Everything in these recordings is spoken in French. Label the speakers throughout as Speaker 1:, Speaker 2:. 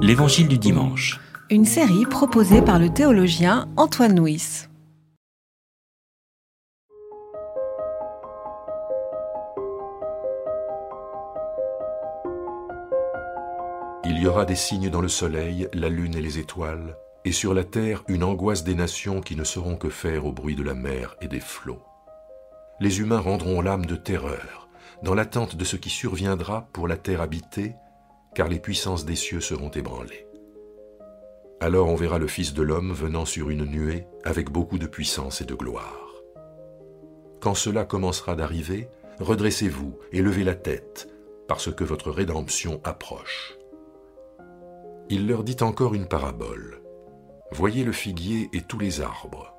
Speaker 1: L'Évangile du dimanche.
Speaker 2: Une série proposée par le théologien Antoine Nuis.
Speaker 3: Il y aura des signes dans le soleil, la lune et les étoiles, et sur la terre une angoisse des nations qui ne sauront que faire au bruit de la mer et des flots. Les humains rendront l'âme de terreur, dans l'attente de ce qui surviendra pour la terre habitée, car les puissances des cieux seront ébranlées. Alors on verra le Fils de l'homme venant sur une nuée avec beaucoup de puissance et de gloire. Quand cela commencera d'arriver, redressez-vous et levez la tête, parce que votre rédemption approche. Il leur dit encore une parabole. Voyez le figuier et tous les arbres.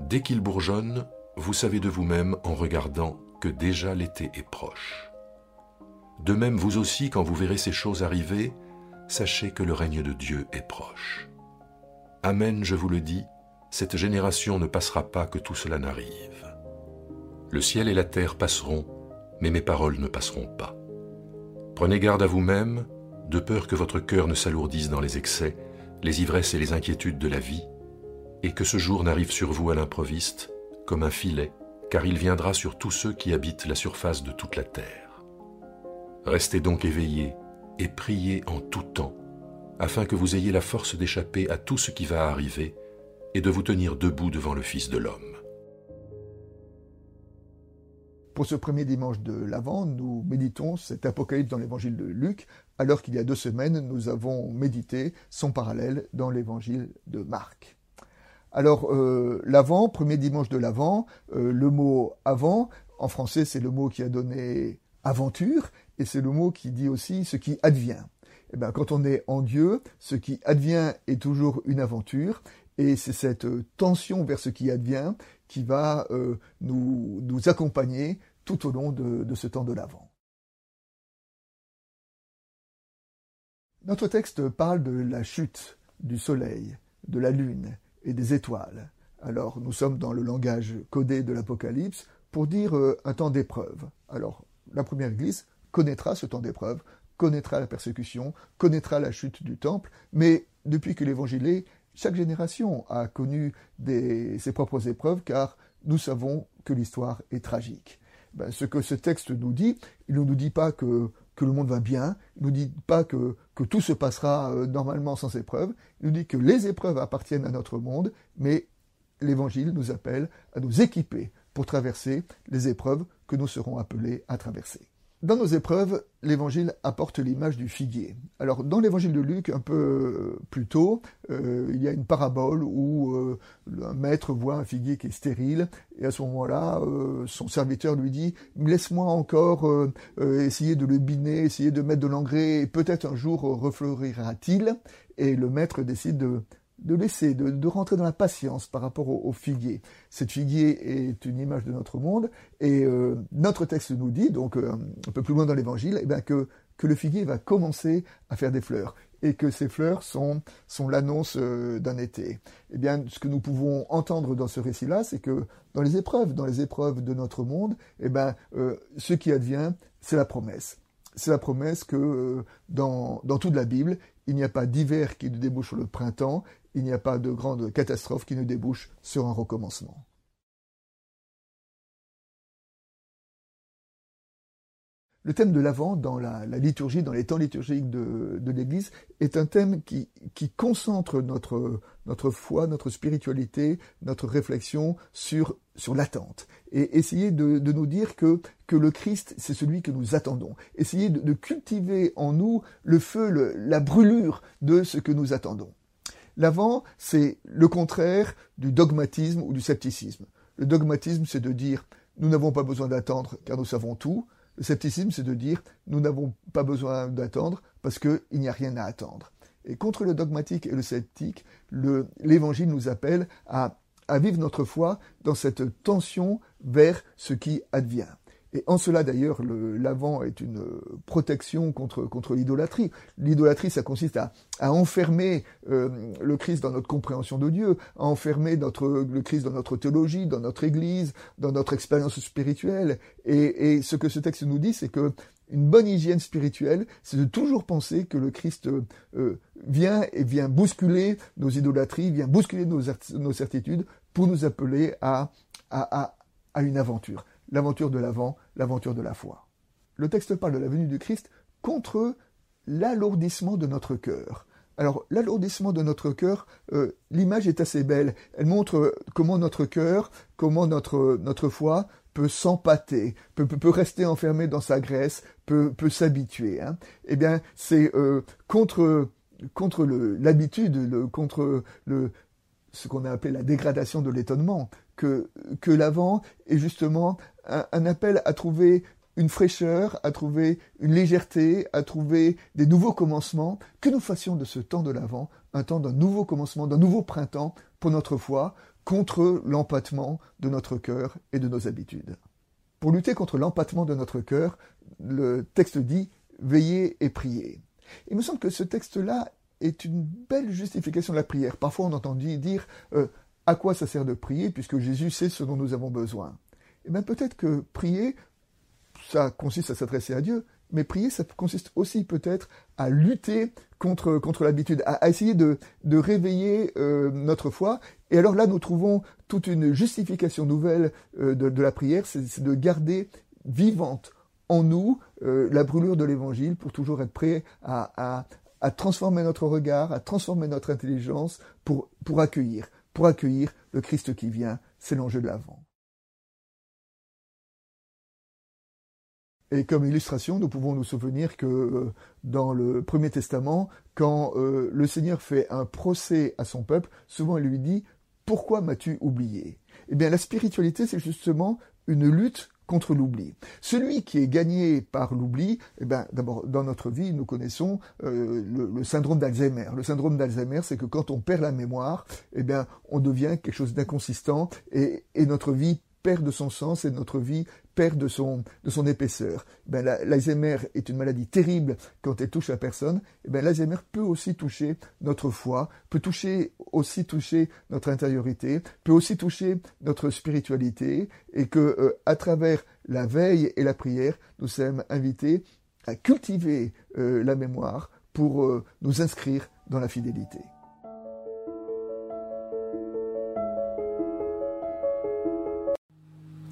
Speaker 3: Dès qu'ils bourgeonnent, vous savez de vous-même en regardant que déjà l'été est proche. De même, vous aussi, quand vous verrez ces choses arriver, sachez que le règne de Dieu est proche. Amen, je vous le dis, cette génération ne passera pas que tout cela n'arrive. Le ciel et la terre passeront, mais mes paroles ne passeront pas. Prenez garde à vous-même, de peur que votre cœur ne s'alourdisse dans les excès, les ivresses et les inquiétudes de la vie, et que ce jour n'arrive sur vous à l'improviste, comme un filet, car il viendra sur tous ceux qui habitent la surface de toute la terre. Restez donc éveillés et priez en tout temps, afin que vous ayez la force d'échapper à tout ce qui va arriver et de vous tenir debout devant le Fils de l'homme.
Speaker 4: Pour ce premier dimanche de l'Avent, nous méditons cet apocalypse dans l'évangile de Luc, alors qu'il y a deux semaines, nous avons médité son parallèle dans l'évangile de Marc. Alors, euh, l'Avent, premier dimanche de l'Avent, euh, le mot avant, en français, c'est le mot qui a donné aventure, et c'est le mot qui dit aussi ce qui advient. Eh bien, quand on est en Dieu, ce qui advient est toujours une aventure, et c'est cette tension vers ce qui advient qui va euh, nous, accompagner tout au long de, de ce temps de l'Avent. Notre texte parle de la chute du soleil, de la lune et des étoiles. Alors nous sommes dans le langage codé de l'Apocalypse pour dire euh, un temps d'épreuve. Alors la première Église connaîtra ce temps d'épreuve, connaîtra la persécution, connaîtra la chute du temple, mais depuis que l'Évangile est, chaque génération a connu ses propres épreuves car nous savons que l'histoire est tragique. Ben, ce que ce texte nous dit, il ne nous dit pas que, le monde va bien, il ne nous dit pas que, tout se passera euh, normalement sans épreuves, il nous dit que les épreuves appartiennent à notre monde, mais l'Évangile nous appelle à nous équiper pour traverser les épreuves que nous serons appelés à traverser. Dans nos épreuves, l'évangile apporte l'image du figuier. Alors, dans l'évangile de Luc, un peu euh, plus tôt, euh, il y a une parabole où euh, un maître voit un figuier qui est stérile, et à ce moment-là, son serviteur lui dit Laisse-moi encore essayer de le biner, essayer de mettre de l'engrais, et peut-être un jour refleurira-t-il? Et le maître décide de, de laisser, de, rentrer dans la patience par rapport au, figuier. Cette figuier est une image de notre monde, et euh, notre texte nous dit, donc euh, un peu plus loin dans l'évangile, eh bien que, que le figuier va commencer à faire des fleurs, et que ces fleurs sont, sont l'annonce euh, d'un été. Eh bien, ce que nous pouvons entendre dans ce récit-là, c'est que dans les épreuves, dans les épreuves de notre monde, eh bien, ce qui advient, c'est la promesse c'est la promesse que dans, dans, toute la Bible, il n'y a pas d'hiver qui ne débouche sur le printemps, il n'y a pas de grande catastrophe qui ne débouche sur un recommencement. Le thème de l'Avent dans la, liturgie, dans les temps liturgiques de, l'Église, est un thème qui, concentre notre, foi, notre spiritualité, notre réflexion sur, l'attente. Et essayer de, nous dire que, que le Christ, c'est celui que nous attendons. Essayer de, cultiver en nous le feu, la brûlure de ce que nous attendons. L'avant, c'est le contraire du dogmatisme ou du scepticisme. Le dogmatisme, c'est de dire nous n'avons pas besoin d'attendre car nous savons tout. Le scepticisme, c'est de dire nous n'avons pas besoin d'attendre parce qu'il n'y a rien à attendre. Et contre le dogmatique et le sceptique, l'Évangile nous appelle à vivre notre foi dans cette tension vers ce qui advient. Et en cela, d'ailleurs, l'avant est une protection contre, contre l'idolâtrie. L'idolâtrie, ça consiste à, à enfermer euh, le Christ dans notre compréhension de Dieu, à enfermer le Christ dans notre théologie, dans notre Église, dans notre expérience spirituelle. Et, et ce que ce texte nous dit, c'est que une bonne hygiène spirituelle, c'est de toujours penser que le Christ euh, vient et vient bousculer nos idolâtries, vient bousculer nos, nos certitudes pour nous appeler à, à, à une aventure. L'aventure de l'avant, l'aventure de la foi. Le texte parle de la venue du Christ contre l'alourdissement de notre cœur. Alors, l'alourdissement de notre cœur, euh, l'image est assez belle. Elle montre comment notre cœur, comment notre, foi peut s'empâter, peut, rester enfermé dans sa graisse, peut, s'habituer. Hein. Eh bien, c'est euh, contre, l'habitude, contre ce qu'on a appelé la dégradation de l'étonnement, que, que l'avant est justement un, appel à trouver une fraîcheur, à trouver une légèreté, à trouver des nouveaux commencements, que nous fassions de ce temps de l'Avent un temps d'un nouveau commencement, d'un nouveau printemps pour notre foi, contre l'empattement de notre cœur et de nos habitudes. Pour lutter contre l'empattement de notre cœur, le texte dit veillez et priez. Il me semble que ce texte-là est une belle justification de la prière. Parfois on entend dire euh, à quoi ça sert de prier puisque Jésus sait ce dont nous avons besoin. Eh bien peut-être que prier ça consiste à s'adresser à Dieu, mais prier, ça consiste aussi peut-être à lutter contre, l'habitude, à, essayer de, réveiller euh, notre foi. Et alors là, nous trouvons toute une justification nouvelle euh, de, la prière, c'est de garder vivante en nous euh, la brûlure de l'Évangile pour toujours être prêt à, transformer notre regard, à transformer notre intelligence pour accueillir, pour accueillir le Christ qui vient. C'est l'enjeu de l'avant. Et comme illustration, nous pouvons nous souvenir que euh, dans le Premier Testament, quand euh, le Seigneur fait un procès à son peuple, souvent il lui dit Pourquoi m'as-tu oublié? Eh bien, la spiritualité, c'est justement une lutte contre l'oubli. Celui qui est gagné par l'oubli, eh bien, d'abord, dans notre vie, nous connaissons euh, le, syndrome d'Alzheimer. Le syndrome d'Alzheimer, c'est que quand on perd la mémoire, eh bien, on devient quelque chose d'inconsistant et notre vie perd de son sens et notre vie perd de son, de son épaisseur. Ben, L'Alzheimer est une maladie terrible quand elle touche la personne. Et ben, L'Alzheimer peut aussi toucher notre foi, peut toucher, aussi toucher notre intériorité, peut aussi toucher notre spiritualité, et que euh, à travers la veille et la prière, nous sommes invités à cultiver euh, la mémoire pour euh, nous inscrire dans la fidélité.